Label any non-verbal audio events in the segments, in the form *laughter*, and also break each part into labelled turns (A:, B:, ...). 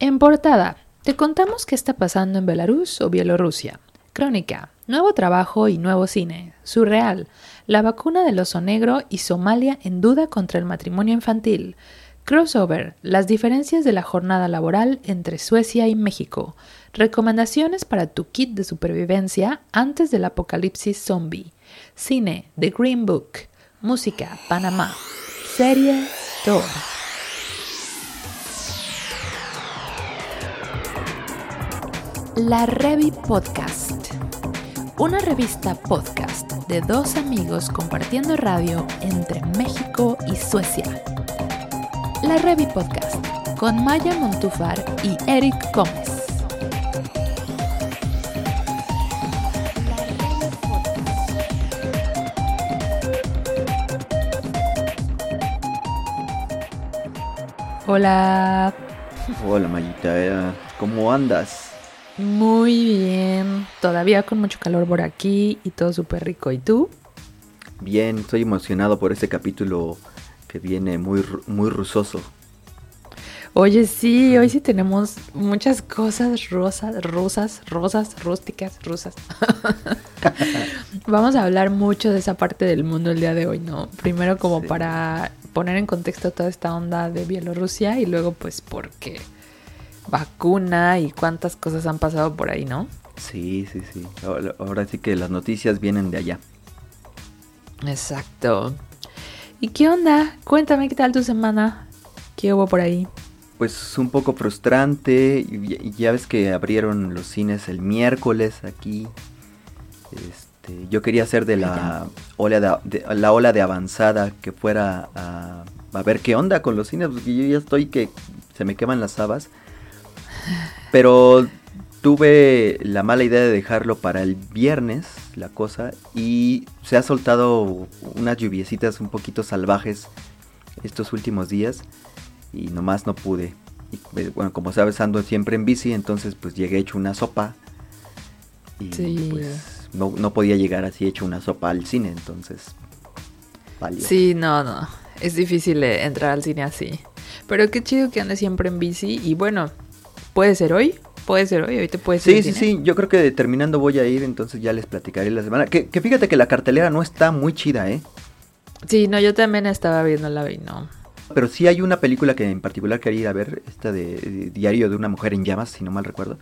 A: En portada, te contamos qué está pasando en Belarus o Bielorrusia. Crónica, nuevo trabajo y nuevo cine. Surreal, la vacuna del oso negro y Somalia en duda contra el matrimonio infantil. Crossover, las diferencias de la jornada laboral entre Suecia y México. Recomendaciones para tu kit de supervivencia antes del apocalipsis zombie. Cine, The Green Book. Música, Panamá. Serie, Thor. La Revi Podcast. Una revista podcast de dos amigos compartiendo radio entre México y Suecia. La Revi Podcast con Maya Montufar y Eric Gómez. Hola.
B: Hola Mayita, ¿cómo andas?
A: Muy bien. Todavía con mucho calor por aquí y todo súper rico. ¿Y tú?
B: Bien, estoy emocionado por este capítulo que viene muy, muy rusoso.
A: Oye, sí, hoy sí tenemos muchas cosas rosas, rosas, rosas, rústicas, rusas. *laughs* Vamos a hablar mucho de esa parte del mundo el día de hoy, ¿no? Primero como para poner en contexto toda esta onda de Bielorrusia y luego pues porque vacuna y cuántas cosas han pasado por ahí, ¿no?
B: Sí, sí, sí. Ahora, sí que las noticias vienen de allá.
A: Exacto. ¿Y qué onda? Cuéntame qué tal tu semana. ¿Qué hubo por ahí?
B: Pues un poco frustrante. Ya ves que abrieron los cines el miércoles aquí. Este, yo quería hacer de la ola de, la ola de avanzada que fuera a, a, ver qué onda con los cines, porque yo ya estoy que se me queman las habas. Pero tuve la mala idea de dejarlo para el viernes, la cosa, y se ha soltado unas lluviecitas un poquito salvajes estos últimos días y nomás no pude. Y, bueno, como sabes, ando siempre en bici, entonces pues llegué hecho una sopa y pues no, no, podía llegar así hecho una sopa al cine, entonces
A: valió. Sí, no, no, es difícil eh, entrar al cine así. Pero qué chido que ande siempre en bici y bueno, puede ser hoy, puede ser hoy, hoy te puedes
B: Sí, sí, sí, yo creo que terminando voy a ir, entonces ya les platicaré la semana. Que, fíjate que la cartelera no está muy chida, ¿eh?
A: Sí, no, yo también estaba viendo la y no.
B: Pero sí hay una película que en particular quería ir a ver, esta de, Diario de una mujer en llamas, si no mal recuerdo.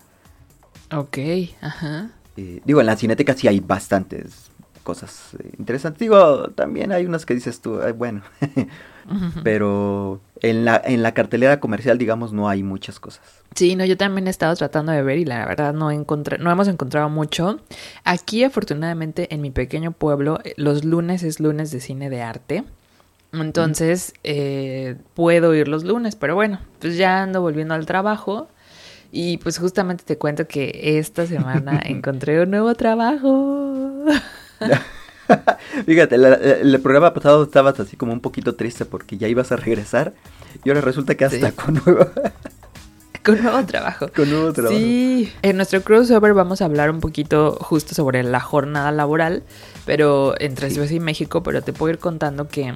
A: Ok, ajá.
B: Eh, digo, en la cineteca sí hay bastantes cosas eh, interesantes. Digo, también hay unas que dices tú, bueno. *laughs* Pero en la, en la cartelera comercial, digamos, no hay muchas cosas.
A: Sí, no, yo también he estado tratando de ver y la verdad no encontré, no hemos encontrado mucho. Aquí, afortunadamente, en mi pequeño pueblo, eh, los lunes es lunes de cine de arte. Entonces, eh, puedo ir los lunes, pero bueno, pues ya ando volviendo al trabajo. Y pues justamente te cuento que esta semana *laughs* encontré un nuevo trabajo. *laughs*
B: Fíjate, el programa pasado estabas así como un poquito triste porque ya ibas a regresar y ahora resulta que hasta con nuevo... *laughs*
A: con nuevo trabajo.
B: Con nuevo trabajo.
A: Sí, en nuestro crossover vamos a hablar un poquito justo sobre la jornada laboral, pero entre Suecia y México, pero te puedo ir contando que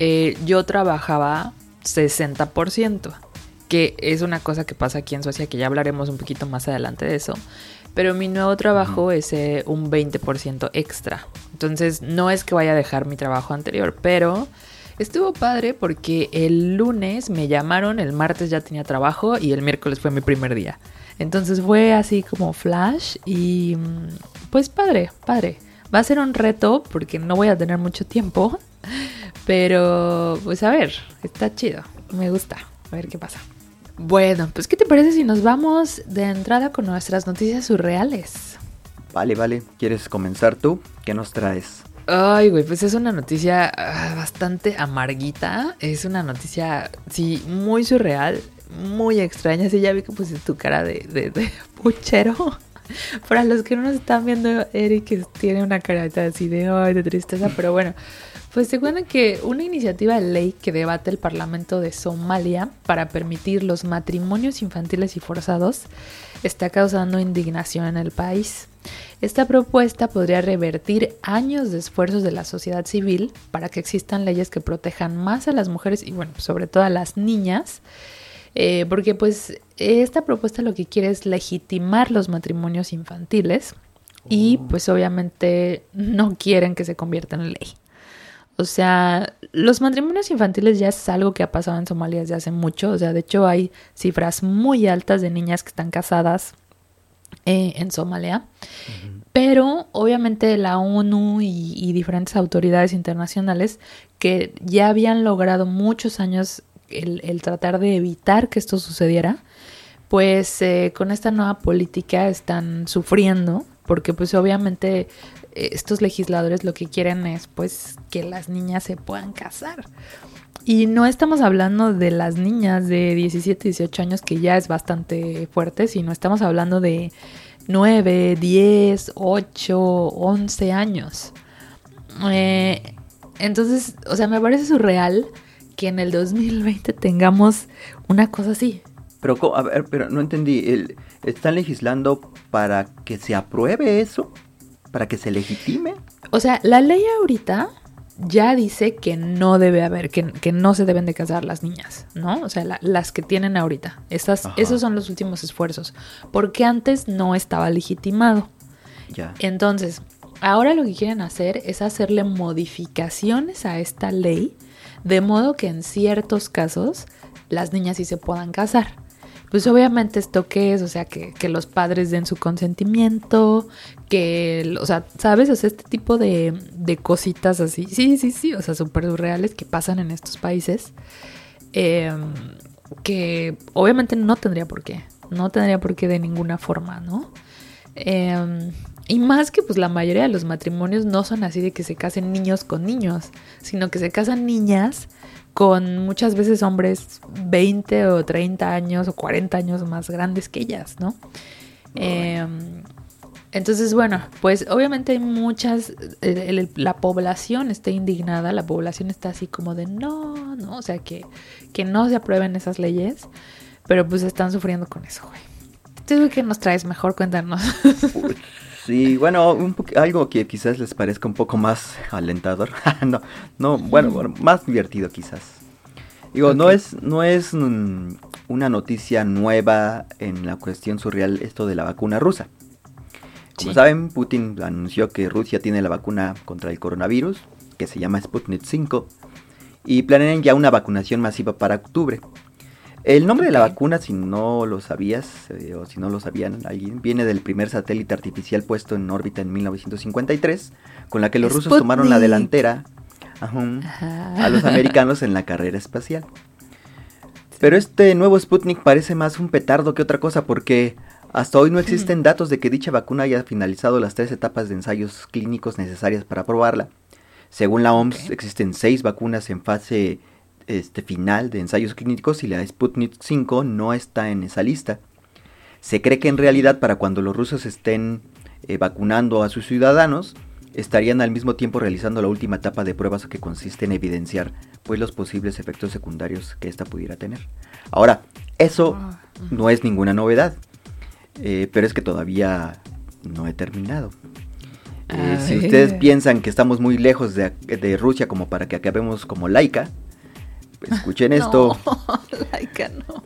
A: eh, yo trabajaba 60%, que es una cosa que pasa aquí en Suecia, que ya hablaremos un poquito más adelante de eso. Pero mi nuevo trabajo es eh, un 20% extra. Entonces no es que vaya a dejar mi trabajo anterior, pero estuvo padre porque el lunes me llamaron, el martes ya tenía trabajo y el miércoles fue mi primer día. Entonces fue así como flash y mm, pues padre, padre. Va a ser un reto porque no voy a tener mucho tiempo, *laughs* pero pues a ver, está chido, me gusta, a ver qué pasa. Bueno, pues ¿qué te parece si nos vamos de entrada con nuestras noticias surreales?
B: Vale, vale. ¿Quieres comenzar tú? ¿Qué nos traes?
A: Ay, güey, pues es una noticia ah, bastante amarguita. Es una noticia, sí, muy surreal, muy extraña. Sí, ya vi que pusiste tu cara de, de, *laughs* puchero. Para los que no nos están viendo, Eric tiene una carita así de, ay, de tristeza, pero bueno. Pues se cuenta que una iniciativa de ley que debate el Parlamento de Somalia para permitir los matrimonios infantiles y forzados está causando indignación en el país. Esta propuesta podría revertir años de esfuerzos de la sociedad civil para que existan leyes que protejan más a las mujeres y bueno, sobre todo a las niñas Eh, porque pues esta propuesta lo que quiere es legitimar los matrimonios infantiles y
B: Oh.
A: pues obviamente no quieren que se conviertan en ley. O sea, los matrimonios infantiles ya es algo que ha pasado en Somalia desde hace mucho. O sea, de hecho hay cifras muy altas de niñas que están casadas eh, en Somalia. Pero obviamente la ONU y, y diferentes autoridades internacionales que ya habían logrado muchos años el, el tratar de evitar que esto sucediera, pues eh, con esta nueva política están sufriendo porque pues obviamente estos legisladores lo que quieren es pues que las niñas se puedan casar. Y no estamos hablando de las niñas de 17, 18 años, que ya es bastante fuerte, sino estamos hablando de 9, 10, 8, 11 años. Eh, entonces, o sea, me parece surreal que en el 2020 tengamos una cosa así.
B: Pero, a ver, pero no entendí. ¿Están legislando para que se apruebe eso? ¿Para que se legitime?
A: O sea, la ley ahorita ya dice que no debe haber, que, que no se deben de casar las niñas, ¿no? O sea, la- las que tienen ahorita. Esas,
B: Ajá.
A: esos son los últimos esfuerzos. Porque antes no estaba legitimado.
B: Ya.
A: Entonces, ahora lo que quieren hacer es hacerle modificaciones a esta ley, de modo que en ciertos casos las niñas sí se puedan casar. Pues obviamente esto que es, o sea, que, que los padres den su consentimiento, que, o sea, ¿sabes? O sea, este tipo de, de cositas así, sí, sí, sí, o sea, súper surreales que pasan en estos países, eh, que obviamente no tendría por qué, no tendría por qué de ninguna forma, ¿no? Eh, y más que pues la mayoría de los matrimonios no son así de que se casen niños con niños, sino que se casan niñas con muchas veces hombres 20 o 30 años o 40 años más grandes que ellas, ¿no? Eh, entonces, bueno, pues obviamente hay muchas, el- el- la población está indignada, la población está así como de no, no, o sea, que, que no se aprueben esas leyes, pero pues están sufriendo con eso, güey. ¿Tú qué nos traes? Mejor cuéntanos.
B: Sí, bueno, un algo que quizás les parezca un poco más alentador. *laughs* no, no, bueno, bueno, más divertido quizás. Digo, no es, no es una noticia nueva en la cuestión surreal esto de la vacuna rusa. Como
A: Sí.
B: saben, Putin anunció que Rusia tiene la vacuna contra el coronavirus, que se llama Sputnik 5, y planean ya una vacunación masiva para octubre. El nombre de la vacuna, si no lo sabías, eh, o si no lo sabían alguien, viene del primer satélite artificial puesto en órbita en 1953, con la que los rusos tomaron la delantera Ajá. a los americanos en la carrera espacial. Pero este nuevo Sputnik parece más un petardo que otra cosa porque hasta hoy no existen datos de que dicha vacuna haya finalizado las tres etapas de ensayos clínicos necesarias para probarla. Según la OMS, existen seis vacunas en fase este, final de ensayos clínicos y la Sputnik 5 no está en esa lista. Se cree que en realidad para cuando los rusos estén eh, vacunando a sus ciudadanos, estarían al mismo tiempo realizando la última etapa de pruebas que consiste en evidenciar pues los posibles efectos secundarios que ésta pudiera tener. Ahora, eso
A: Ah,
B: no es ninguna novedad, eh, pero es que todavía no he terminado. Eh, si
A: ver.
B: ustedes piensan que estamos muy lejos de, de Rusia como para que acabemos como laica, escuchen esto. *laughs*
A: No, laica, no.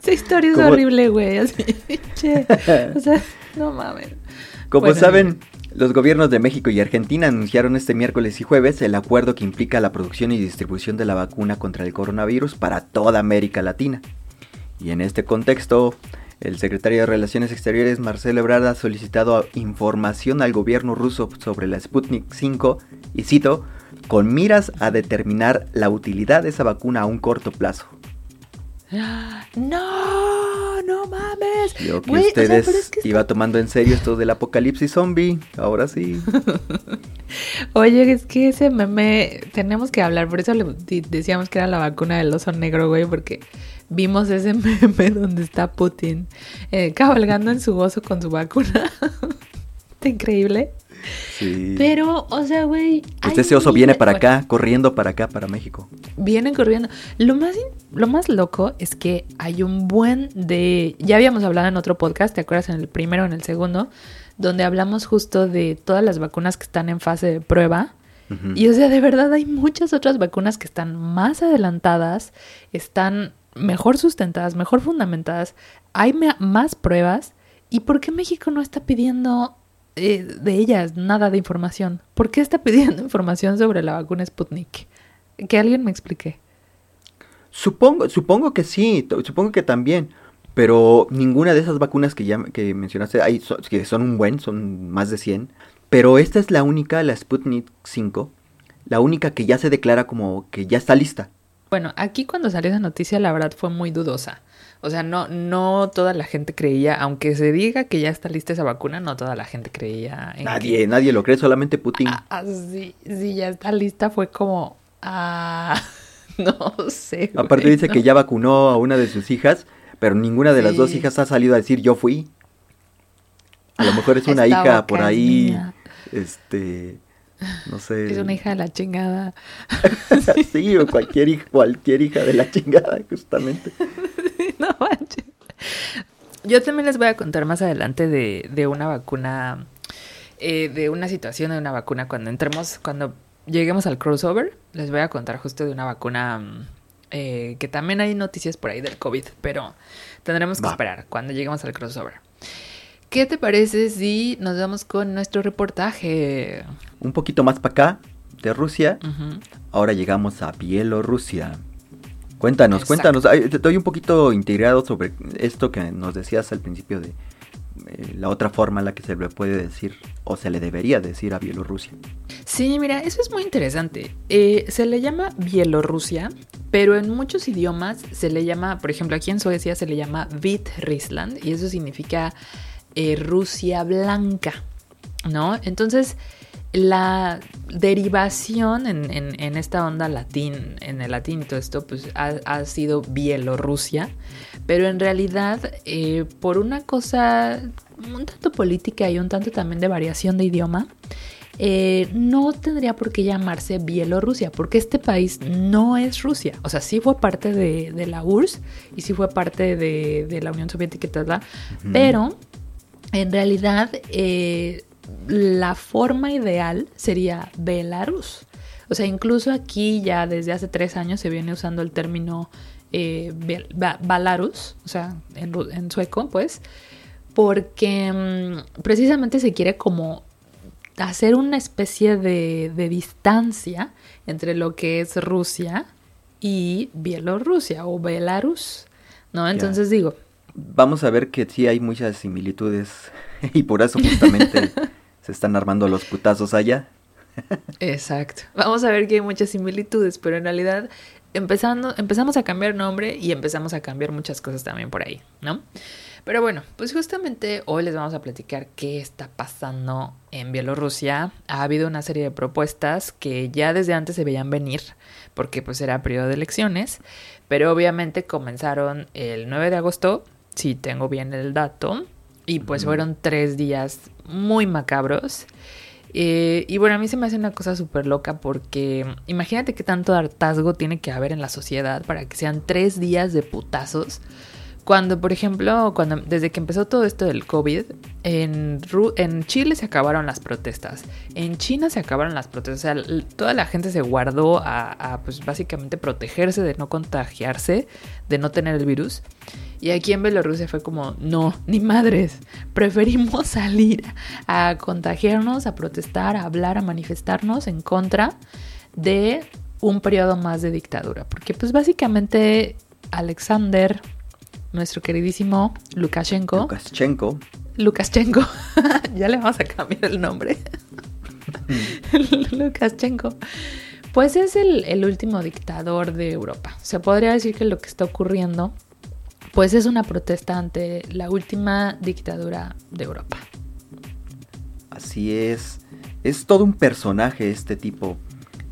A: Esa historia es
B: ¿Cómo?
A: horrible, güey. Así, *laughs* che. O sea, no mames.
B: Como
A: Bueno,
B: saben, los gobiernos de México y Argentina anunciaron este miércoles y jueves el acuerdo que implica la producción y distribución de la vacuna contra el coronavirus para toda América Latina. Y en este contexto, el secretario de Relaciones Exteriores Marcelo Ebrard ha solicitado información al gobierno ruso sobre la Sputnik 5 y cito, con miras a determinar la utilidad de esa vacuna a un corto plazo.
A: No, no mames.
B: Yo que
A: o sea,
B: ustedes
A: pero es que está-
B: iba tomando en serio esto del apocalipsis zombie, ahora sí. *laughs*
A: Oye, es que ese meme tenemos que hablar, por eso le decíamos que era la vacuna del oso negro, güey, porque vimos ese *laughs* meme donde está Putin eh, cabalgando en su oso con su vacuna. *laughs* Está increíble.
B: Sí.
A: Pero, o sea, güey. Hay
B: ese oso viene para
A: bueno,
B: acá, corriendo para acá, para México.
A: Vienen corriendo. Lo más, lo más loco es que hay un buen de... Ya habíamos hablado en otro podcast, ¿te acuerdas? En el primero o en el segundo, donde hablamos justo de todas las vacunas que están en fase de prueba. Y o sea, de verdad hay muchas otras vacunas que están más adelantadas, están mejor sustentadas, mejor fundamentadas, hay más pruebas. ¿Y por qué México no está pidiendo eh, de ellas nada de información? ¿Por qué está pidiendo *laughs* información sobre la vacuna Sputnik? Que alguien me explique.
B: Supongo, supongo que sí, supongo que también. Pero ninguna de esas vacunas que ya que mencionaste, hay, que son un buen, son más de 100. Pero esta es la única, la Sputnik 5, la única que ya se declara como que ya está lista.
A: Bueno, aquí cuando salió esa noticia la verdad fue muy dudosa. O sea, no, no toda la gente creía, aunque se diga que ya está lista esa vacuna, no toda la gente creía.
B: En nadie, nadie lo cree, solamente Putin.
A: Ah, ah, sí, sí, ya está lista, fue como, ah, *laughs* no sé.
B: Aparte dice que *laughs* ya vacunó a una de sus hijas pero ninguna de las dos hijas ha salido a decir yo fui. A lo mejor es una hija por ahí, este, no sé.
A: Es una hija de la chingada. *laughs*
B: sí, o cualquier hija, cualquier hija de la chingada, justamente. *laughs* no manches.
A: Yo también les voy a contar más adelante de, de una vacuna, eh, de una situación de una vacuna cuando entremos, cuando lleguemos al crossover. Les voy a contar justo de una vacuna mm, eh, que también hay noticias por ahí del COVID, pero tendremos que esperar cuando lleguemos al crossover. ¿Qué te parece si nos vamos con nuestro reportaje?
B: Un poquito más para acá, de Rusia. Ahora llegamos a Bielorrusia. Cuéntanos, cuéntanos. Estoy un poquito integrado sobre esto que nos decías al principio de eh, la otra forma en la que se le puede decir o se le debería decir a Bielorrusia.
A: Sí, mira, eso es muy interesante. Eh, se le llama Bielorrusia, pero en muchos idiomas se le llama, por ejemplo, aquí en Suecia se le llama Vitrissland y eso significa eh, Rusia blanca, ¿no? Entonces, la derivación en, esta onda latín, en el latín y todo esto, pues ha, sido Bielorrusia, pero en realidad eh, por una cosa un tanto política y un tanto también de variación de idioma, eh, no tendría por qué llamarse Bielorrusia, porque este país no es Rusia. O sea, sí fue parte de, la URSS y sí fue parte de, la Unión Soviética y tal, pero en realidad eh, la forma ideal sería Belarus. O sea, incluso aquí ya desde hace tres años se viene usando el término eh, Belarus, o sea, en, sueco, pues, porque mm, precisamente se quiere como hacer una especie de, distancia entre lo que es Rusia y Bielorrusia o Belarus, ¿no? Entonces digo...
B: Vamos a ver que sí hay muchas similitudes *laughs* y por eso justamente *laughs* se están armando los putazos allá.
A: Exacto. Vamos a ver que hay muchas similitudes, pero en realidad empezando, empezamos a cambiar nombre y empezamos a cambiar muchas cosas también por ahí, ¿no? Pero bueno, pues justamente hoy les vamos a platicar qué está pasando en Bielorrusia. Ha habido una serie de propuestas que ya desde antes se veían venir, porque pues era periodo de elecciones, pero obviamente comenzaron el 9 de agosto, si tengo bien el dato, y pues fueron tres días muy macabros. Eh, y bueno, a mí se me hace una cosa súper loca porque imagínate qué tanto hartazgo tiene que haber en la sociedad para que sean tres días de putazos. Cuando, por ejemplo, cuando desde que empezó todo esto del COVID, en, en Chile se acabaron las protestas, en China se acabaron las protestas, o sea, toda la gente se guardó a, a, pues básicamente protegerse de no contagiarse, de no tener el virus. Y aquí en Bielorrusia fue como, no, ni madres, preferimos *laughs* salir a contagiarnos, a protestar, a hablar, a manifestarnos en contra de un periodo más de dictadura. Porque pues básicamente Alexander, nuestro queridísimo Lukashenko.
B: Lukashenko.
A: Lukashenko. *laughs* ya le vamos a cambiar el nombre. *laughs* Lukashenko. Pues es el, el, último dictador de Europa. Se podría decir que lo que está ocurriendo pues es una protesta ante la última dictadura de Europa.
B: Así es, es todo un personaje este tipo.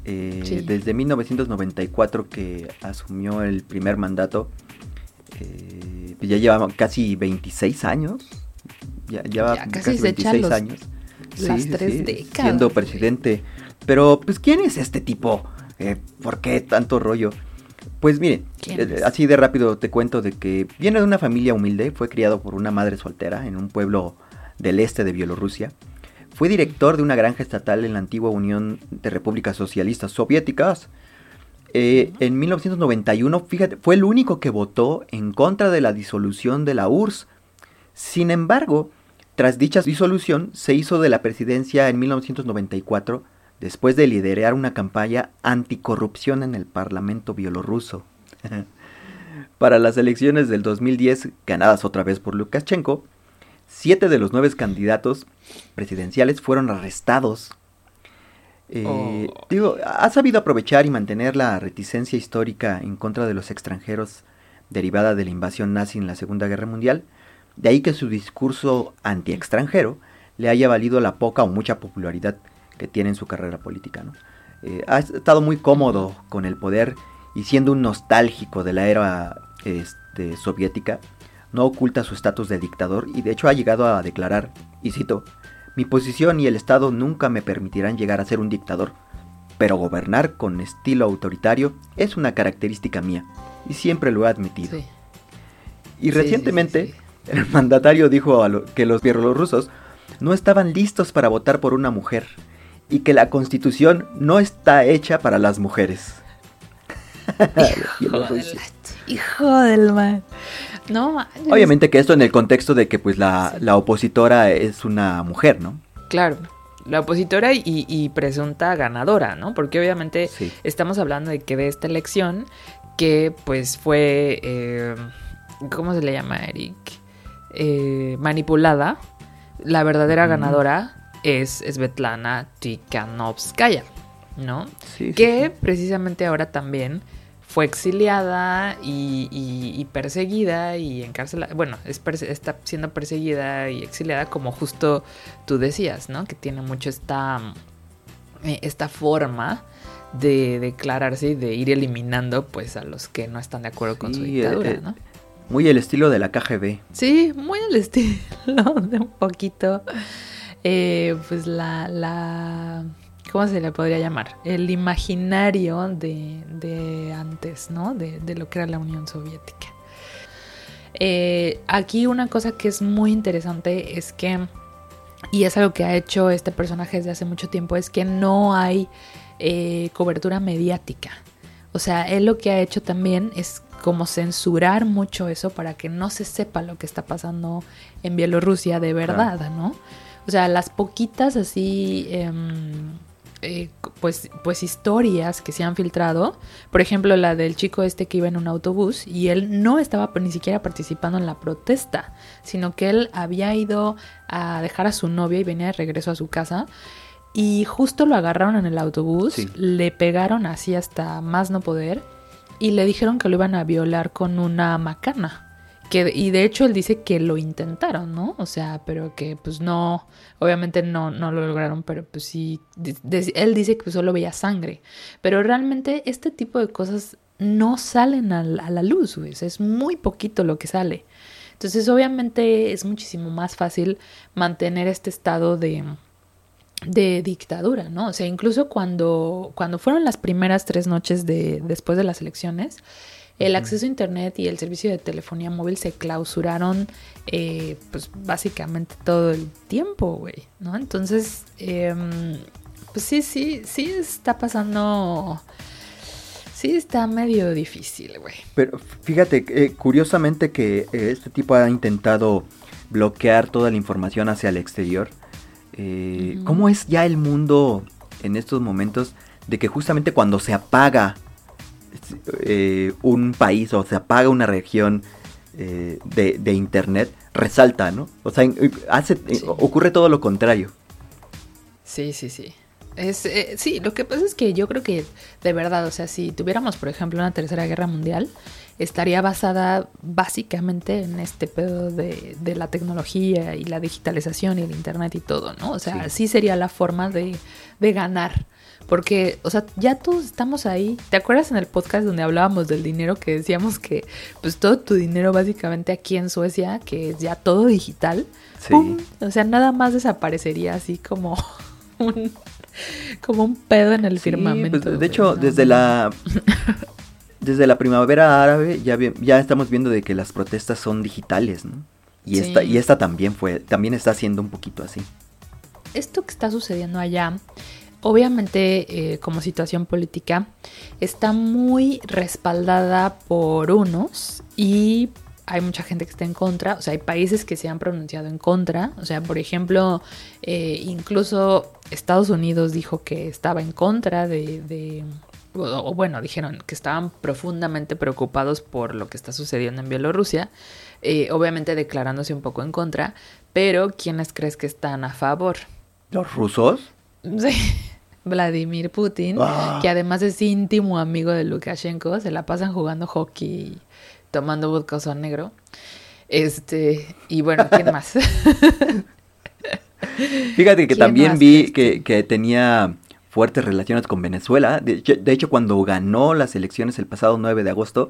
B: Eh, desde 1994 que asumió el primer mandato, eh, ya lleva casi 26 años. Ya, lleva casi, 26 años.
A: Las tres décadas.
B: Siendo presidente. Pero, pues, ¿quién es este tipo? Eh, ¿Por qué tanto rollo? Pues mire, eh, así de rápido te cuento de que viene de una familia humilde, fue criado por una madre soltera en un pueblo del este de Bielorrusia. Fue director de una granja estatal en la antigua Unión de Repúblicas Socialistas Soviéticas. eh, en 1991, fíjate, fue el único que votó en contra de la disolución de la URSS. Sin embargo, tras dicha disolución, se hizo de la presidencia en 1994 después de liderar una campaña anticorrupción en el Parlamento bielorruso. *laughs* Para las elecciones del 2010, ganadas otra vez por Lukashenko, siete de los nueve candidatos presidenciales fueron arrestados. Eh, oh. Digo, ha sabido aprovechar y mantener la reticencia histórica en contra de los extranjeros derivada de la invasión nazi en la Segunda Guerra Mundial, de ahí que su discurso anti-extranjero le haya valido la poca o mucha popularidad que tiene en su carrera política. Eh, ha estado muy cómodo con el poder y siendo un nostálgico de la era este, soviética, no oculta su estatus de dictador y de hecho ha llegado a declarar, y cito, mi posición y el Estado nunca me permitirán llegar a ser un dictador, pero gobernar con estilo autoritario es una característica mía, y siempre lo he admitido. Y recientemente, el mandatario dijo que los bielorrusos no estaban listos para votar por una mujer, y que la constitución no está hecha para las mujeres. *laughs*
A: Hijo, del mal. No,
B: Obviamente que esto en el contexto de que pues la, opositora es una mujer, ¿no?
A: Claro, la opositora y, presunta ganadora, ¿no? Porque obviamente estamos hablando de que de esta elección que pues fue, eh, ¿cómo se le llama, Eric? Eh, manipulada, la verdadera ganadora es Svetlana Tikhanovskaya, ¿no? Sí, que precisamente ahora también fue exiliada y, perseguida y encarcelada. Bueno, está siendo perseguida y exiliada como justo tú decías, ¿no? Que tiene mucho esta, eh, esta forma de declararse y de ir eliminando pues a los que no están de acuerdo con su dictadura, eh, ¿no?
B: Muy el estilo de la KGB.
A: Sí, muy el *laughs* estilo de un poquito, eh, pues la, la ¿cómo se le podría llamar? El imaginario de, antes, ¿no? De, lo que era la Unión Soviética. Eh, aquí una cosa que es muy interesante es que, y es algo que ha hecho este personaje desde hace mucho tiempo, es que no hay eh, cobertura mediática. O sea, él lo que ha hecho también es como censurar mucho eso para que no se sepa lo que está pasando en Bielorrusia de verdad, ¿no? O sea, las poquitas así... Em, eh, pues, pues historias que se han filtrado. Por ejemplo, la del chico este que iba en un autobús y él no estaba ni siquiera participando en la protesta, sino que él había ido a dejar a su novia y venía de regreso a su casa. Y justo lo agarraron en el autobús, le pegaron así hasta más no poder y le dijeron que lo iban a violar con una macana y de hecho él dice que lo intentaron, ¿no? O sea, pero que pues no, obviamente no, no lo lograron, pero pues sí, él dice que solo veía sangre. Pero realmente este tipo de cosas no salen a, la luz, güey. Es muy poquito lo que sale. Entonces obviamente es muchísimo más fácil mantener este estado de, de dictadura, ¿no? O sea, incluso cuando, cuando fueron las primeras tres noches de, después de las elecciones, el acceso a Internet y el servicio de telefonía móvil se clausuraron eh, pues básicamente todo el tiempo, güey, ¿no? Entonces, em, pues sí, sí, sí está pasando... Sí, está medio difícil, güey.
B: Pero fíjate, eh, curiosamente que eh, este tipo ha intentado bloquear toda la información hacia el exterior. ¿Cómo es ya el mundo en estos momentos de que justamente cuando se apaga eh, un país o se apaga una región eh, de, internet, resalta, ¿no? O sea, hace, eh, ocurre todo lo contrario.
A: Sí, sí, sí. Es, sí, lo que pasa es que yo creo que de verdad, o sea, si tuviéramos, por ejemplo, una tercera guerra mundial, estaría basada básicamente en este pedo de, la tecnología y la digitalización y el internet y todo, ¿no? O sea, sí, sería la forma de, de ganar. Porque, o sea, ya todos estamos ahí. ¿Te acuerdas en el podcast donde hablábamos del dinero que decíamos que, pues, todo tu dinero básicamente aquí en Suecia, que es ya todo digital, sí. o sea, nada más desaparecería así como *laughs* un, como un pedo en el firmamento.
B: Pues, de hecho, desde la desde la primavera árabe ya, ya estamos viendo de que las protestas son digitales, ¿no? Y esta, y esta también fue, también está siendo un poquito así.
A: Esto que está sucediendo allá obviamente, eh, como situación política, está muy respaldada por unos y hay mucha gente que está en contra, o sea, hay países que se han pronunciado en contra, o sea, por ejemplo, eh, incluso Estados Unidos dijo que estaba en contra de, o, bueno, dijeron que estaban profundamente preocupados por lo que está sucediendo en Bielorrusia, eh, obviamente declarándose un poco en contra, pero ¿quiénes crees que están a favor?
B: ¿Los rusos?
A: Sí. Vladimir Putin, ah. que además es íntimo amigo de Lukashenko, se la pasan jugando hockey tomando vodka negro. Este, y bueno, ¿quién más? *laughs*
B: Fíjate que también vi que, tenía fuertes relaciones con Venezuela. De, hecho, cuando ganó las elecciones el pasado 9 de agosto,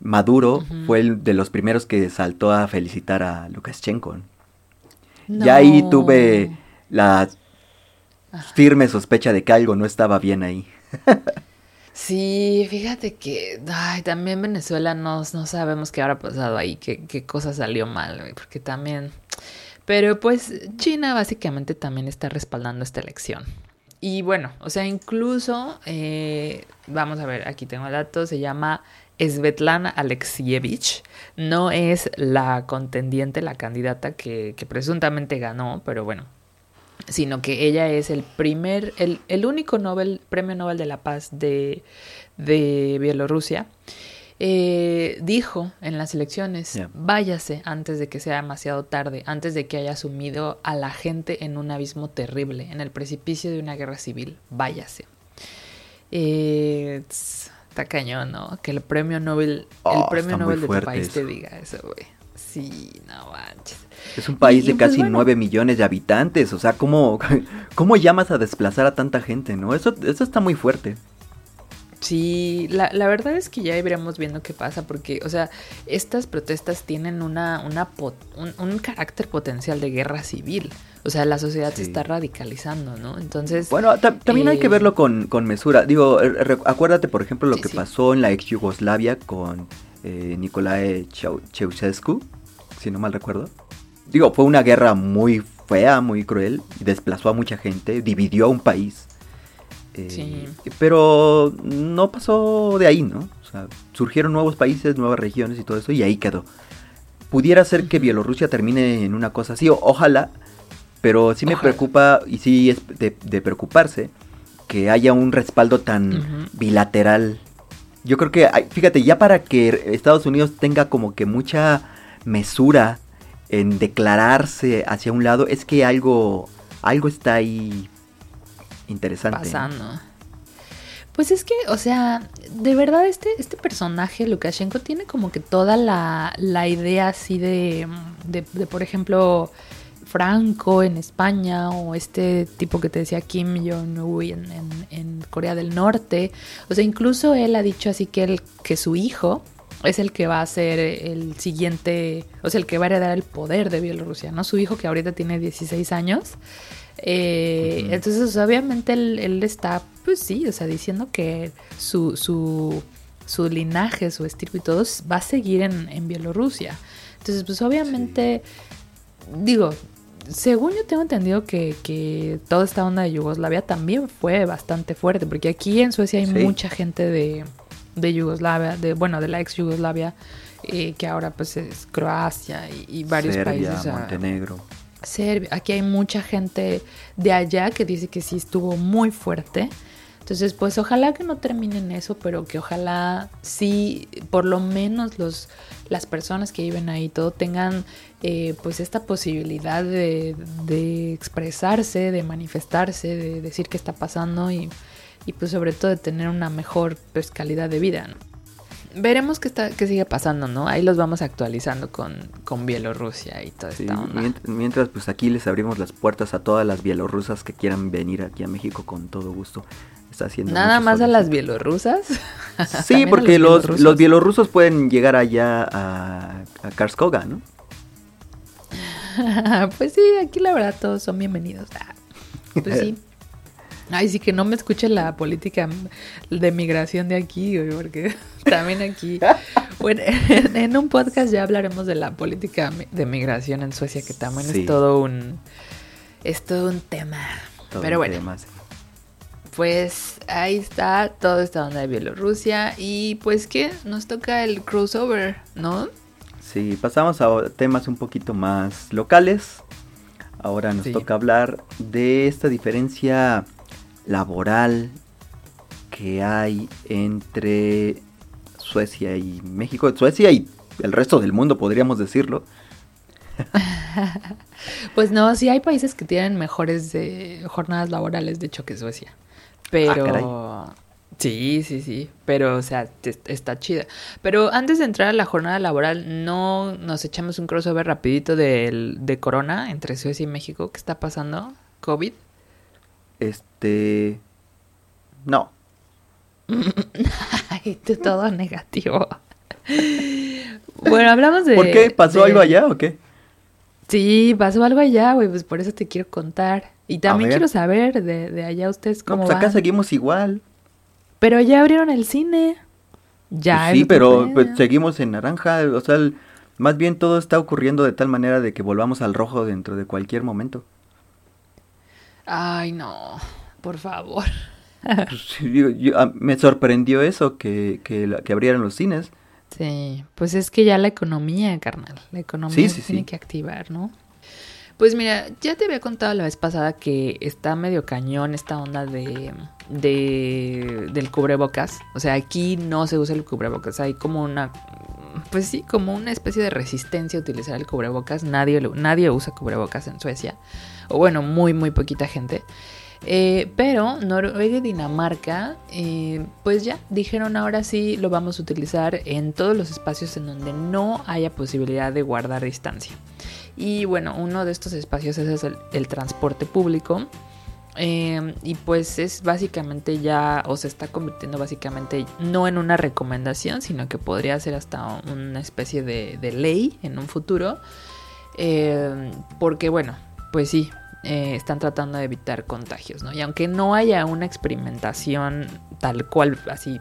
B: Maduro fue el de los primeros que saltó a felicitar a Lukashenko. Y ahí tuve la firme sospecha de que algo no estaba bien ahí.
A: Sí, fíjate que ay, también Venezuela no, no sabemos qué habrá pasado ahí, qué, qué cosa salió mal, porque también... Pero pues China básicamente también está respaldando esta elección. Y bueno, o sea, incluso, eh, vamos a ver, aquí tengo el dato, se llama Svetlana Alexievich. No es la contendiente, la candidata que, que presuntamente ganó, pero bueno, sino que ella es el primer, el, el único Nobel, premio Nobel de la Paz de, de Bielorrusia. Eh, dijo en las elecciones, váyase antes de que sea demasiado tarde, antes de que haya sumido a la gente en un abismo terrible, en el precipicio de una guerra civil, váyase. Eh, está cañón, ¿no? Que el premio Nobel, el oh, premio Nobel de tu país te diga eso, güey. Sí, no manches.
B: Es un país de pues, casi nueve 9 millones de habitantes, o sea, ¿cómo, *laughs* ¿cómo llamas a desplazar a tanta gente, no? Eso, eso está muy fuerte.
A: Sí, la, la, verdad es que ya iremos viendo qué pasa, porque, o sea, estas protestas tienen una, una un, carácter potencial de guerra civil. O sea, la sociedad se está radicalizando, ¿no? Entonces...
B: Bueno, también hay que eh, verlo con, mesura. Digo, acuérdate, por ejemplo, lo que pasó en la ex Yugoslavia con eh, Nicolae Ceausescu, si no mal recuerdo. Digo, fue una guerra muy fea, muy cruel, desplazó a mucha gente, dividió a un país. Eh, sí. Pero no pasó de ahí, ¿no? O sea, surgieron nuevos países, nuevas regiones y todo eso, y ahí quedó. Pudiera ser que Bielorrusia termine en una cosa así, ojalá, pero sí me preocupa, y sí es de, preocuparse, que haya un respaldo tan bilateral. Yo creo que, fíjate, ya para que Estados Unidos tenga como que mucha mesura en declararse hacia un lado, es que algo, algo está ahí interesante.
A: Pasando. Pues es que, o sea, de verdad este, este personaje, Lukashenko, tiene como que toda la, la idea así de, de, por ejemplo, Franco en España o este tipo que te decía Kim Jong-un en, en, Corea del Norte. O sea, incluso él ha dicho así que, que su hijo es el que va a ser el siguiente, o sea, el que va a heredar el poder de Bielorrusia, ¿no? Su hijo que ahorita tiene 16 años. Eh, entonces, obviamente, él, está, pues sí, o sea, diciendo que su, su, su linaje, su estilo y todo va a seguir en, Bielorrusia. Entonces, pues obviamente, digo, según yo tengo entendido que, que, toda esta onda de Yugoslavia también fue bastante fuerte, porque aquí en Suecia hay mucha gente de, de Yugoslavia, de bueno, de la ex Yugoslavia, eh, que ahora pues es Croacia y, varios países.
B: Montenegro.
A: Serbia. Aquí hay mucha gente de allá que dice que sí estuvo muy fuerte. Entonces, pues ojalá que no terminen eso, pero que ojalá sí, por lo menos los, las personas que viven ahí todo tengan eh, pues esta posibilidad de, de expresarse, de manifestarse, de decir qué está pasando y y pues sobre todo de tener una mejor pues, calidad de vida. Veremos qué, está, qué sigue pasando, ¿no? Ahí los vamos actualizando con, con Bielorrusia y toda esta onda.
B: Mientras, pues aquí les abrimos las puertas a todas las bielorrusas que quieran venir aquí a México con todo gusto. Está haciendo
A: Nada más a las bielorrusas.
B: Sí, *laughs* porque los, los, bielorrusos pueden llegar allá a, a Karskoga, ¿no? *laughs*
A: pues sí, aquí la verdad todos son bienvenidos. Ah, pues sí. *laughs* Ay, sí que no me escuche la política de migración de aquí, porque *laughs* también aquí, bueno, *laughs* en, un podcast ya hablaremos de la política de migración en Suecia, que también es todo un, es todo un tema. Pero bueno. pues ahí está todo esta onda de Bielorrusia y pues que nos toca el crossover, ¿no?
B: Sí, pasamos a temas un poquito más locales. Ahora nos toca hablar de esta diferencia laboral que hay entre Suecia y México, Suecia y el resto del mundo, podríamos decirlo. *laughs*
A: pues no, sí hay países que tienen mejores eh, jornadas laborales, de hecho, que Suecia. Pero... Ah, sí, sí, sí. Pero, o sea, está chida. Pero antes de entrar a la jornada laboral, ¿no nos echamos un crossover rapidito de, de Corona entre Suecia y México? ¿Qué está pasando? ¿COVID?
B: Este... No. *laughs*
A: Ay, todo negativo. bueno, hablamos de...
B: ¿Por qué? ¿Pasó algo allá o qué?
A: Sí, pasó algo allá, güey, pues por eso te quiero contar. Y también quiero saber de, allá ustedes cómo
B: no, pues acá seguimos igual.
A: Pero ya abrieron el cine. Ya.
B: Pues sí, pero pues, seguimos en naranja. O sea, más bien todo está ocurriendo de tal manera de que volvamos al rojo dentro de cualquier momento.
A: Ay, no. Por favor. *laughs*
B: Pues, me sorprendió eso, que, que, que abrieran los cines.
A: Sí, pues es que ya la economía, carnal, la economía se tiene que activar, ¿no? Pues mira, ya te había contado la vez pasada que está medio cañón esta onda de, de del cubrebocas. O sea, aquí no se usa el cubrebocas, hay como una pues sí, como una especie de resistencia a utilizar el cubrebocas. Nadie, nadie usa cubrebocas en Suecia. O bueno, muy, muy poquita gente. Eh, pero Noruega y Dinamarca, eh, pues ya dijeron ahora sí lo vamos a utilizar en todos los espacios en donde no haya posibilidad de guardar distancia. Y bueno, uno de estos espacios es el, transporte público. Eh, y pues es básicamente ya, o se está convirtiendo básicamente no en una recomendación, sino que podría ser hasta una especie de, ley en un futuro. porque bueno, pues sí, eh, están tratando de evitar contagios, ¿no? Y aunque no haya una experimentación tal cual, así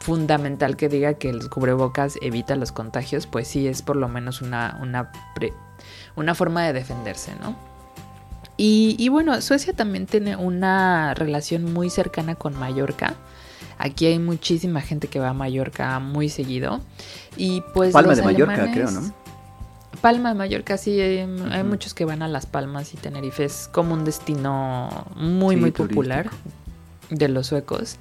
A: fundamental que diga que el cubrebocas evita los contagios, pues sí es por lo menos una, una, una forma de defenderse, ¿no? Y, y, bueno, Suecia también tiene una relación muy cercana con Mallorca. Aquí hay muchísima gente que va a Mallorca muy seguido. Y pues.
B: Palma de Mallorca, creo, ¿no?
A: Palma de Mallorca, sí, hay, muchos que van a Las Palmas y Tenerife es como un destino muy, muy popular de los suecos,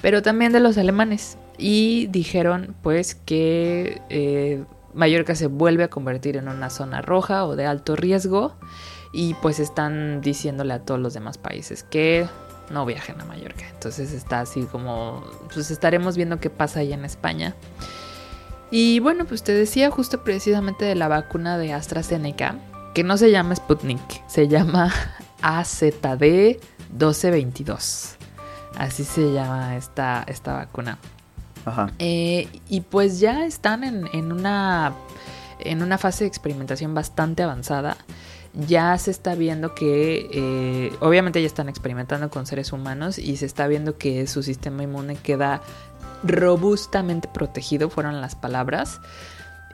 A: pero también de los alemanes. Y dijeron pues que eh, Mallorca se vuelve a convertir en una zona roja o de alto riesgo y pues están diciéndole a todos los demás países que no viajen a Mallorca. Entonces está así como, pues estaremos viendo qué pasa ahí en España. Y bueno, pues te decía justo precisamente de la vacuna de AstraZeneca, que no se llama Sputnik, se llama *laughs* AZD 1222. Así se llama esta, esta vacuna. Ajá. Eh, y pues ya están en, una, en una fase de experimentación bastante avanzada. Ya se está viendo que, eh, obviamente ya están experimentando con seres humanos y se está viendo que su sistema inmune queda robustamente protegido, fueron las palabras.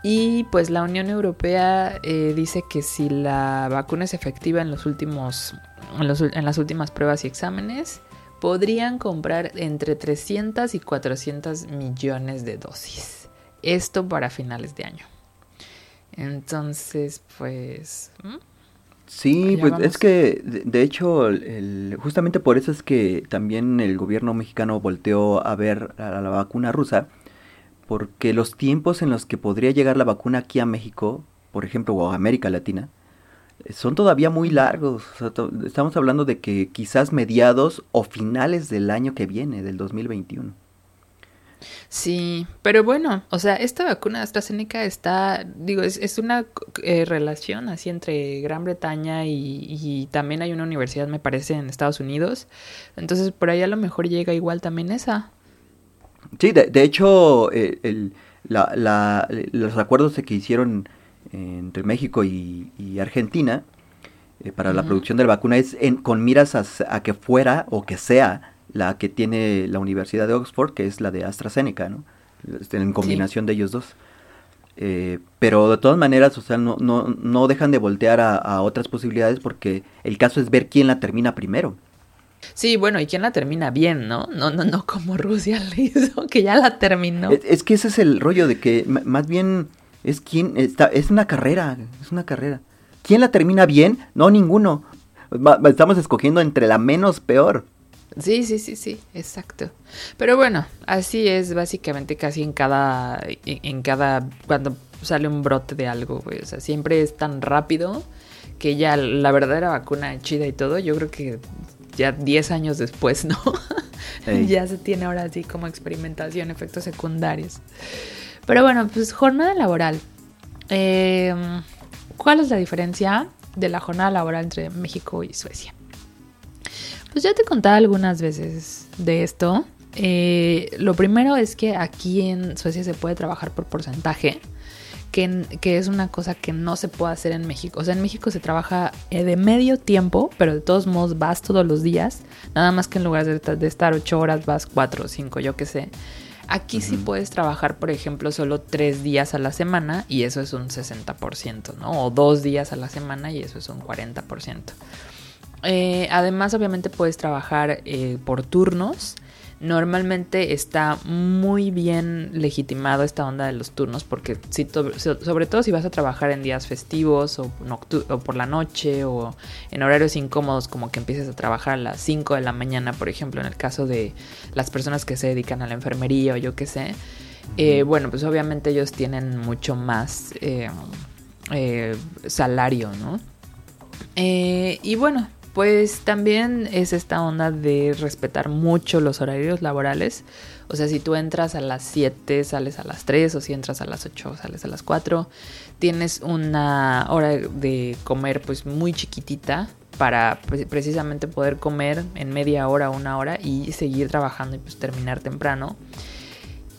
A: Y pues la Unión Europea eh, dice que si la vacuna es efectiva en los últimos, en, las últimas pruebas y exámenes, podrían comprar entre 300 y 400 millones de dosis. Esto para finales de año. Entonces, pues...
B: Sí, pues es que de, hecho, justamente por eso es que también el gobierno mexicano volteó a ver a la, vacuna rusa, porque los tiempos en los que podría llegar la vacuna aquí a México, por ejemplo, o a América Latina, son todavía muy largos. estamos hablando de que quizás mediados o finales del año que viene, del 2021.
A: Sí, pero bueno, o sea, esta vacuna de AstraZeneca está, digo, es, es una eh, relación así entre Gran Bretaña y, también hay una universidad, me parece, en Estados Unidos. Entonces, por ahí a lo mejor llega igual también esa.
B: Sí, de, de hecho, eh, el, la, la, los acuerdos que hicieron entre México y, Argentina eh, para la producción de la vacuna es en, con miras a que fuera o que sea la que tiene la Universidad de Oxford, que es la de AstraZeneca, ¿no? Este, en combinación de ellos dos. Eh, pero de todas maneras, o sea, no, no, no dejan de voltear a, otras posibilidades porque el caso es ver quién la termina primero.
A: Sí, bueno, ¿y quién la termina bien, no? No, no, no como Rusia *laughs* le hizo, que ya la terminó.
B: Es, que ese es el rollo de que más bien es quien está, es una carrera, es una carrera. ¿Quién la termina bien? No, ninguno. Estamos escogiendo entre la menos peor.
A: Sí, sí, sí, sí, exacto. Pero bueno, así es básicamente casi en cada, en cada, cuando sale un brote de algo, güey. O sea, siempre es tan rápido que ya la verdadera vacuna chida y todo, yo creo que ya 10 años después, ¿no? *laughs* ya se tiene ahora así como experimentación, efectos secundarios. Pero bueno, pues jornada laboral. Em, ¿Cuál es la diferencia de la jornada laboral entre México y Suecia? Pues ya te contaba algunas veces de esto. Eh, lo primero es que aquí en Suecia se puede trabajar por porcentaje que, es una cosa que no se puede hacer en México. O sea, en México se trabaja eh, de medio tiempo, pero de todos modos vas todos los días. Nada más que en lugar de, estar ocho horas vas cuatro o cinco, yo qué sé. Aquí sí puedes trabajar, por ejemplo, solo tres días a la semana y eso es un 60%, ¿no? O dos días a la semana y eso es un 40%. Eh, además, obviamente puedes trabajar eh, por turnos normalmente está muy bien legitimado esta onda de los turnos porque si sobre todo si vas a trabajar en días festivos o, o, por la noche o en horarios incómodos como que empieces a trabajar a las 5 de la mañana, por ejemplo, en el caso de las personas que se dedican a la enfermería o yo qué sé, eh, bueno, pues obviamente ellos tienen mucho más salario, ¿no? y bueno, pues también es esta onda de respetar mucho los horarios laborales. O sea, si tú entras a las 7, sales a las 3, o si entras a las 8, sales a las 4. Tienes una hora de comer pues muy chiquitita para precisamente poder comer en media hora, una hora y seguir trabajando y pues terminar temprano.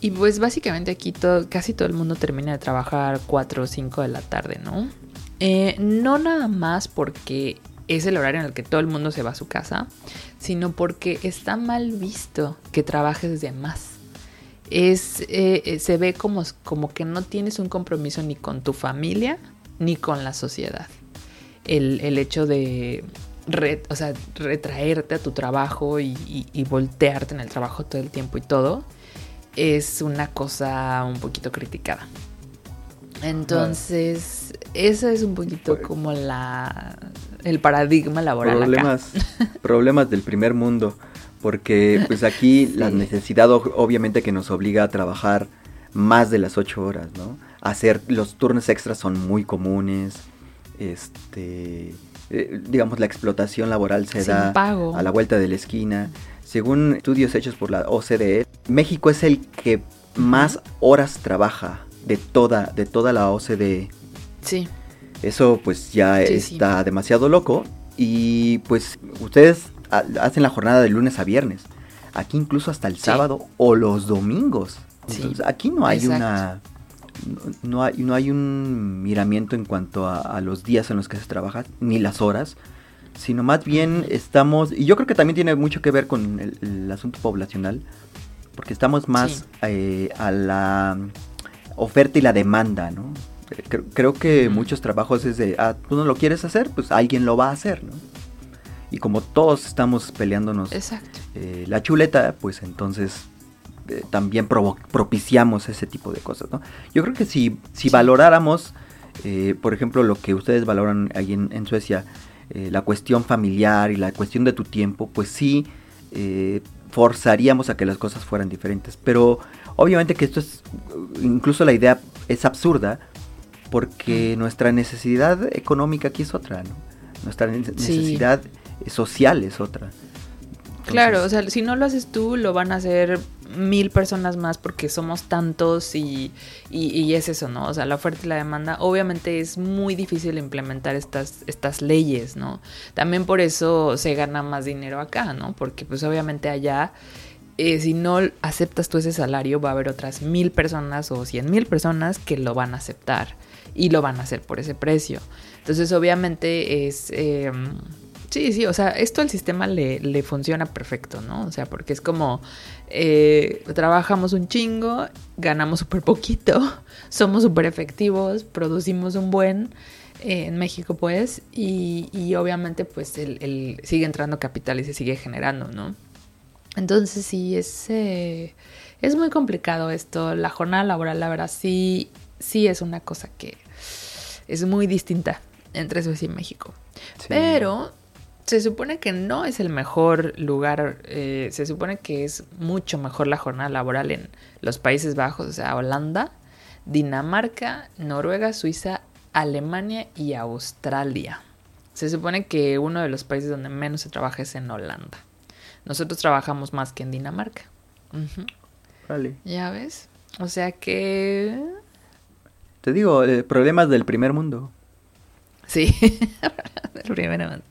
A: Y pues básicamente aquí casi todo el mundo termina de trabajar 4 o 5 de la tarde, ¿no? Eh, no nada más porque es el horario en el que todo el mundo se va a su casa, sino porque está mal visto que trabajes de más. Es, eh, eh, se ve como, como que no tienes un compromiso ni con tu familia ni con la sociedad. El, hecho de o sea, retraerte a tu trabajo y, y, voltearte en el trabajo todo el tiempo y todo es una cosa un poquito criticada. Entonces, eso es un poquito pues como la el paradigma laboral.
B: Problemas, *laughs* problemas del primer mundo, porque pues aquí *laughs* la necesidad obviamente que nos obliga a trabajar más de las ocho horas, ¿no? Hacer los turnos extras son muy comunes, este, eh, digamos la explotación laboral se da a la vuelta de la esquina. Según estudios hechos por la OCDE, México es el que más horas trabaja de toda, de toda la OCDE.
A: Sí.
B: Eso pues ya está demasiado loco. Y pues ustedes hacen la jornada de lunes a viernes. Aquí incluso hasta el sábado o los domingos. aquí no hay una... No, hay, no hay un miramiento en cuanto a, los días en los que se trabaja, ni las horas, sino más bien estamos, y yo creo que también tiene mucho que ver con el, asunto poblacional, porque estamos más eh, a la oferta y la demanda, ¿no? Creo, que muchos trabajos es de, ah, tú no lo quieres hacer, pues alguien lo va a hacer, ¿no? Y como todos estamos peleándonos eh, la chuleta, pues entonces eh, también propiciamos ese tipo de cosas, ¿no? Yo creo que si, si valoráramos, eh, por ejemplo, lo que ustedes valoran ahí en, Suecia, la cuestión familiar y la cuestión de tu tiempo, pues sí forzaríamos a que las cosas fueran diferentes. Pero obviamente que esto es, incluso la idea es absurda, porque nuestra necesidad económica aquí es otra, ¿no? Nuestra necesidad social es otra.
A: claro, o sea, si no lo haces tú, lo van a hacer mil personas más porque somos tantos y, y, es eso, ¿no? O sea, la oferta y la demanda, obviamente es muy difícil implementar estas, estas leyes, ¿no? También por eso se gana más dinero acá, ¿no? Porque pues obviamente allá... Eh, si no aceptas tú ese salario, va a haber otras mil personas o cien mil personas que lo van a aceptar y lo van a hacer por ese precio. Entonces, obviamente es... Em, sí, sí, o sea, esto al sistema le, le, funciona perfecto, ¿no? O sea, porque es como, eh, trabajamos un chingo, ganamos súper poquito, *laughs* somos súper efectivos, producimos un buen, eh, en México, pues, y, y obviamente, pues, el, sigue entrando capital y se sigue generando, ¿no? Entonces, sí, es, eh, es muy complicado esto. La jornada laboral, la verdad, sí, sí es una cosa que es muy distinta entre Suecia y México. Pero se supone que no es el mejor lugar, eh, se supone que es mucho mejor la jornada laboral en los Países Bajos, o sea, Holanda, Dinamarca, Noruega, Suiza, Alemania y Australia. Se supone que uno de los países donde menos se trabaja es en Holanda. Nosotros trabajamos más que en Dinamarca.
B: Vale.
A: ¿Ya ves? O sea que...
B: Te digo, eh, problemas del primer mundo.
A: Sí, *laughs* del primer mundo.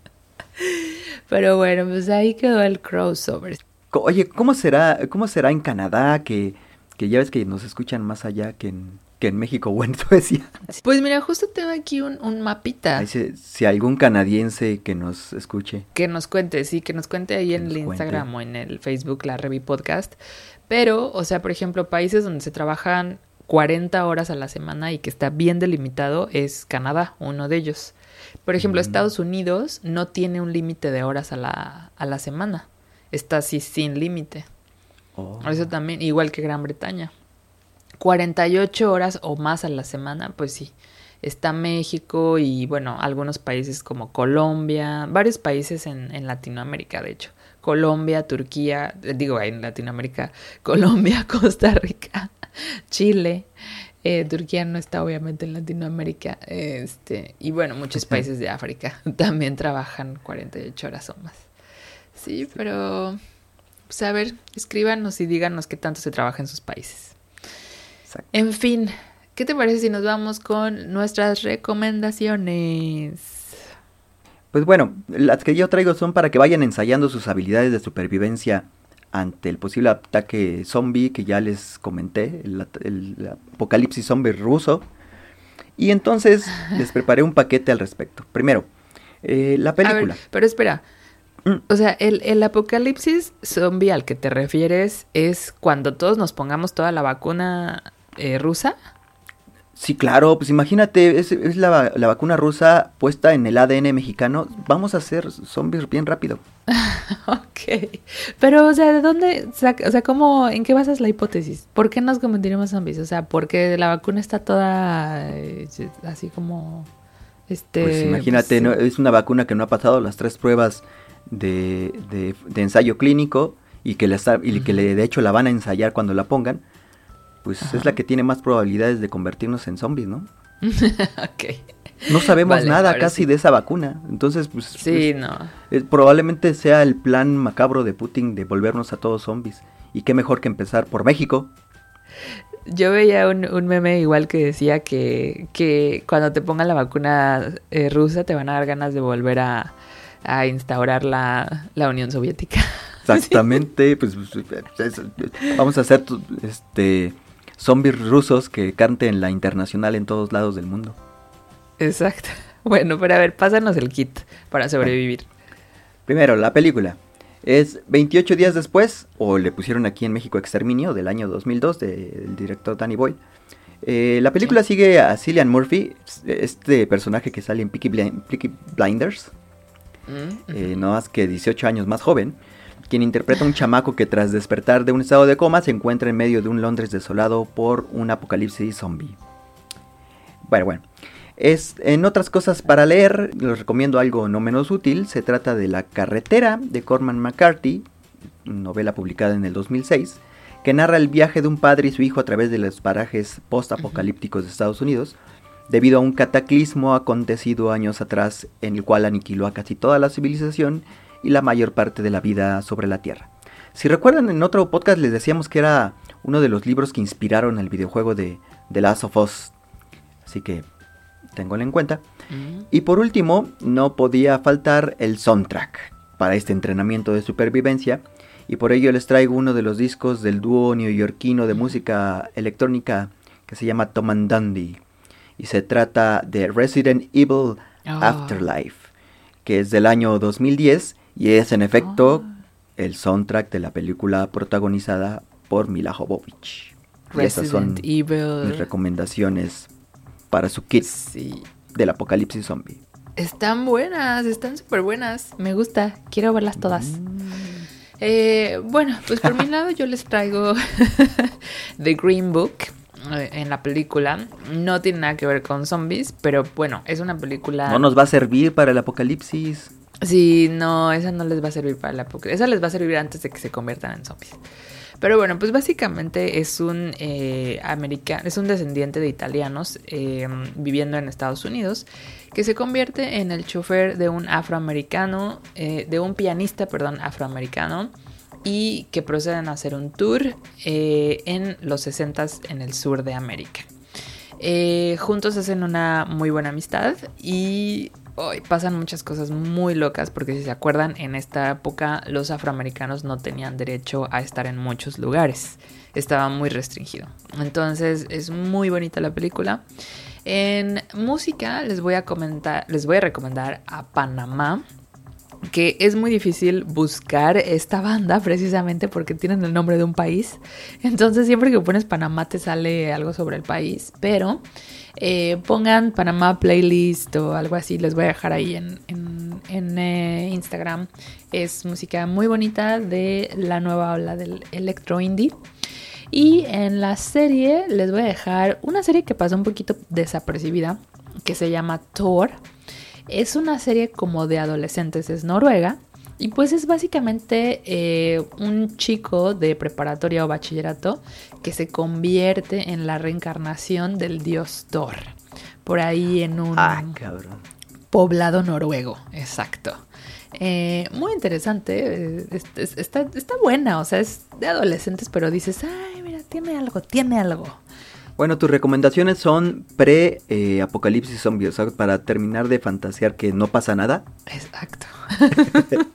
A: Pero bueno, pues ahí quedó el crossover.
B: Oye, ¿cómo será, cómo será en Canadá que, que ya ves que nos escuchan más allá que en, que en México o en Suecia?
A: Pues mira, justo tengo aquí un, un mapita.
B: si, algún canadiense que nos escuche.
A: Que nos cuente, sí, que nos cuente ahí en el Instagram o en el Facebook, la Revi Podcast. Pero, o sea, por ejemplo, países donde se trabajan 40 horas a la semana y que está bien delimitado es Canadá, uno de ellos. Por ejemplo, Estados Unidos no tiene un límite de horas a la, a la semana. Está así sin límite. Oh. Eso también, igual que Gran Bretaña. 48 horas o más a la semana, pues sí. Está México y bueno, algunos países como Colombia, varios países en, en Latinoamérica, de hecho. Colombia, Turquía, digo en Latinoamérica, *laughs* Colombia, *laughs* Costa Rica, Chile, eh, Turquía no está obviamente en Latinoamérica. Este, y bueno, muchos países de África *laughs* también trabajan 48 horas o más. Sí, pero pues a ver, escríbanos y díganos qué tanto se trabaja en sus países. En fin, ¿qué te parece si nos vamos con nuestras recomendaciones?
B: Pues bueno, las que yo traigo son para que vayan ensayando sus habilidades de supervivencia ante el posible ataque zombie que ya les comenté, el, apocalipsis zombie ruso. Y entonces *laughs* les preparé un paquete al respecto. Primero, eh, la película.
A: pero espera. Mm. O sea, el, el, apocalipsis zombie al que te refieres es cuando todos nos pongamos toda la vacuna eh, rusa.
B: Sí, claro, pues imagínate, es, la, vacuna rusa puesta en el ADN mexicano. Vamos a hacer zombies bien rápido. *laughs*
A: ok. Pero, o sea, ¿de dónde? O sea, ¿cómo, ¿en qué basas la hipótesis? ¿Por qué nos convertiremos zombies? O sea, porque la vacuna está toda eh, así como... Este,
B: pues imagínate, pues, es una vacuna que no ha pasado las tres pruebas de, de, ensayo clínico y que, y que le, de hecho la van a ensayar cuando la pongan pues es la que tiene más probabilidades de convertirnos en zombies, ¿no? *laughs*
A: ok.
B: No sabemos nada casi de esa vacuna. Entonces, pues.
A: Sí,
B: pues,
A: no.
B: Eh, probablemente sea el plan macabro de Putin de volvernos a todos zombies. Y qué mejor que empezar por México.
A: Yo veía un, meme igual que decía que, que cuando te pongan la vacuna eh, rusa te van a dar ganas de volver a, a instaurar la, la Unión Soviética. *laughs*
B: Exactamente, pues, pues vamos a hacer este zombies rusos que canten la internacional en todos lados del mundo.
A: Exacto. *laughs* Bueno, pero a ver, pásanos el kit para sobrevivir.
B: Primero, la película. Es 28 días después, o le pusieron aquí en México Exterminio, del año 2002, del director Danny Boyle. Eh, la película sigue a Cillian Murphy, este personaje que sale en Peaky, Blinders, mm, eh, no más que 18 años más joven quien interpreta a un chamaco que tras despertar de un estado de coma se encuentra en medio de un Londres desolado por un apocalipsis zombie. Bueno, bueno. Es, en otras cosas para leer, les recomiendo algo no menos útil. Se trata de La carretera de Corman McCarthy, novela publicada en el 2006, que narra el viaje de un padre y su hijo a través de los parajes post-apocalípticos de Estados Unidos, debido a un cataclismo acontecido años atrás en el cual aniquiló a casi toda la civilización y la mayor parte de la vida sobre la Tierra. Si recuerdan, en otro podcast les decíamos que era uno de los libros que inspiraron el videojuego de The Last of Us. Así que tenganlo en cuenta. Mm. Y por último, no podía faltar el soundtrack para este entrenamiento de supervivencia. Y por ello les traigo uno de los discos del dúo neoyorquino de música electrónica que se llama Tom and Dundee. Y se trata de Resident Evil ah. Afterlife, que es del año 2010 y es en efecto ah. el soundtrack de la película protagonizada por Mila Jovovich. y esas son mis recomendaciones para su kit.
A: Sí.
B: del apocalipsis zombie.
A: Están buenas, están súper buenas. Me gusta, quiero verlas todas.
B: Mm.
A: Eh, bueno, pues por mi *laughs* lado yo les traigo *laughs* The Green Book eh, en la película. No tiene nada que ver con zombies, pero bueno, es una película...
B: No nos va a servir para el apocalipsis.
A: Sí, no, esa no les va a servir para el apocalipsis. Esa les va a servir antes de que se conviertan en zombies. Pero bueno, pues básicamente es un eh, americano, es un descendiente de italianos eh, viviendo en Estados Unidos que se convierte en el chofer de un afroamericano, eh, de un pianista, perdón, afroamericano y que proceden a hacer un tour en los 60 en el sur de América. juntos hacen una muy buena amistad y hoy pasan muchas cosas muy locas porque si se acuerdan, en esta época los afroamericanos no tenían derecho a estar en muchos lugares. Estaba muy restringido. Entonces es muy bonita la película. En música les voy a comentar, les voy a recomendar a Panamá que es muy difícil buscar esta banda precisamente porque tienen el nombre de un país. Entonces siempre que pones Panamá te sale algo sobre el país. Pero eh, pongan Panamá Playlist o algo así. Les voy a dejar ahí en, eh, Instagram. Es música muy bonita de la nueva ola del electro indie. Y en la serie les voy a dejar una serie que pasó un poquito desapercibida que se llama Thor. Es una serie como de adolescentes, es noruega. Y pues es básicamente eh, un chico de preparatoria o bachillerato que se convierte en la reencarnación del dios Thor. Por ahí en un
B: ah,
A: poblado noruego, exacto. Eh, muy interesante, eh, está, está buena, o sea, es de adolescentes, pero dices, ay, mira, tiene algo, tiene algo.
B: Bueno, tus recomendaciones son pre-apocalipsis zombies, para terminar de fantasear que no pasa nada.
A: Exacto. *laughs*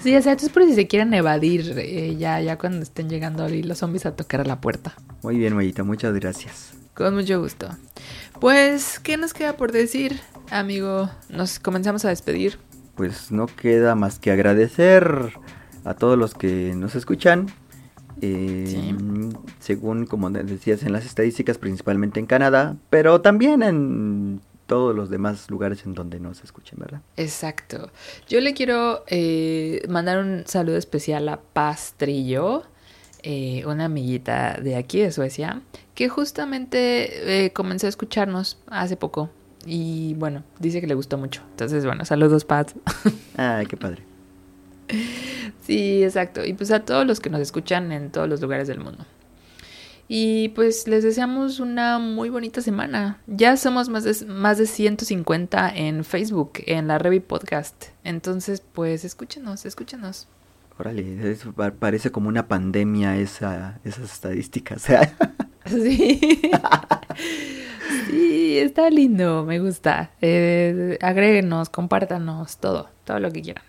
A: sí, o sea, es por si se quieren evadir eh, ya, ya cuando estén llegando los zombies a tocar a la puerta.
B: Muy bien, Mayita, muchas gracias.
A: Con mucho gusto. Pues, ¿qué nos queda por decir, amigo? Nos comenzamos a despedir.
B: Pues no queda más que agradecer a todos los que nos escuchan eh, según como decías en las estadísticas, principalmente en Canadá, pero también en todos los demás lugares en donde nos escuchen, ¿verdad?
A: Exacto. Yo le quiero eh, mandar un saludo especial a Pastrillo, eh, una amiguita de aquí de Suecia, que justamente comenzó a escucharnos hace poco. Y bueno, dice que le gustó mucho. Entonces, bueno, saludos, Pat.
B: Ay, qué padre. *laughs*
A: Sí, exacto. Y pues a todos los que nos escuchan en todos los lugares del mundo. Y pues les deseamos una muy bonita semana. Ya somos más de, más de 150 en Facebook, en la Revi Podcast. Entonces, pues escúchenos, escúchenos.
B: Órale, parece como una pandemia esa, esas estadísticas. *laughs*
A: sí. *laughs* sí, está lindo, me gusta. Eh, agréguenos, compártanos, todo, todo lo que quieran.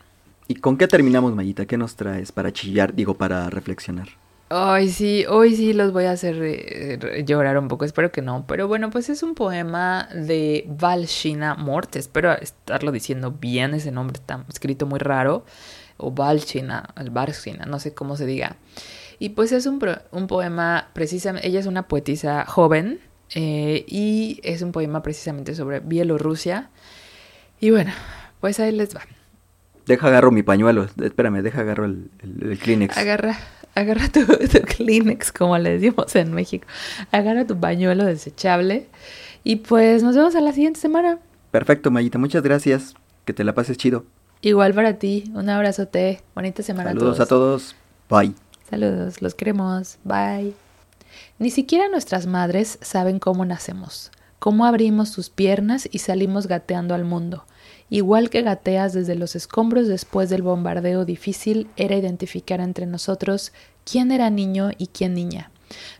B: ¿Y con qué terminamos, Mayita? ¿Qué nos traes para chillar, digo, para reflexionar?
A: Ay, sí, hoy sí los voy a hacer eh, llorar un poco, espero que no. Pero bueno, pues es un poema de Valshina Mort, espero estarlo diciendo bien, ese nombre está escrito muy raro. O Valshina, el Valshina, no sé cómo se diga. Y pues es un, un poema, precisamente, ella es una poetisa joven eh, y es un poema precisamente sobre Bielorrusia. Y bueno, pues ahí les va.
B: Deja agarro mi pañuelo. Espérame, deja agarro el, Kleenex.
A: Agarra, agarra *laughs* tu, Kleenex, como le decimos en México. Agarra tu pañuelo desechable. Y pues nos vemos a la siguiente semana.
B: Perfecto, Mayita. Muchas gracias. Que te la pases chido.
A: Igual para ti. Un abrazote. Bonita semana
B: Saludos a todos. a todos. Bye.
A: Saludos. Los queremos. Bye. Ni siquiera nuestras madres saben cómo nacemos, cómo abrimos sus piernas y salimos gateando al mundo Igual que gateas desde los escombros después del bombardeo, difícil era identificar entre nosotros quién era niño y quién niña.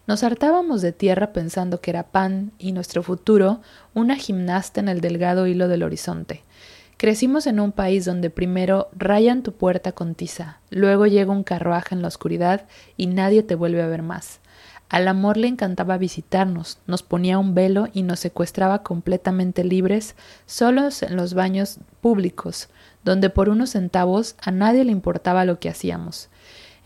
A: Nos hartábamos de tierra pensando que era pan y nuestro futuro una gimnasta en el delgado hilo del horizonte. Crecimos en un país donde primero rayan tu puerta con tiza, luego llega un carruaje en la oscuridad y nadie te vuelve a ver más. Al amor le encantaba visitarnos, nos ponía un velo y nos secuestraba completamente libres, solos en los baños públicos, donde por unos centavos a nadie le importaba lo que hacíamos.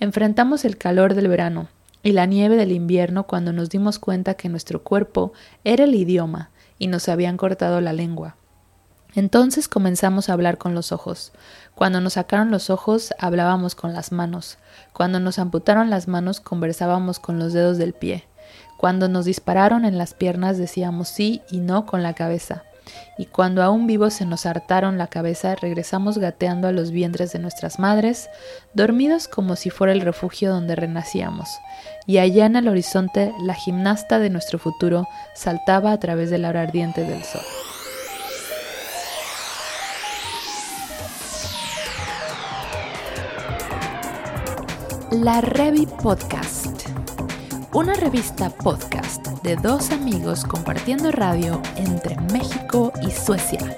A: Enfrentamos el calor del verano y la nieve del invierno cuando nos dimos cuenta que nuestro cuerpo era el idioma y nos habían cortado la lengua. Entonces comenzamos a hablar con los ojos. Cuando nos sacaron los ojos, hablábamos con las manos. Cuando nos amputaron las manos, conversábamos con los dedos del pie. Cuando nos dispararon en las piernas, decíamos sí y no con la cabeza. Y cuando aún vivos se nos hartaron la cabeza, regresamos gateando a los vientres de nuestras madres, dormidos como si fuera el refugio donde renacíamos. Y allá en el horizonte, la gimnasta de nuestro futuro saltaba a través de la hora ardiente del sol. La Revi Podcast. Una revista podcast de dos amigos compartiendo radio entre México y Suecia.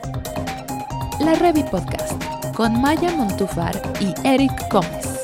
A: La Revi Podcast con Maya Montufar y Eric Gómez.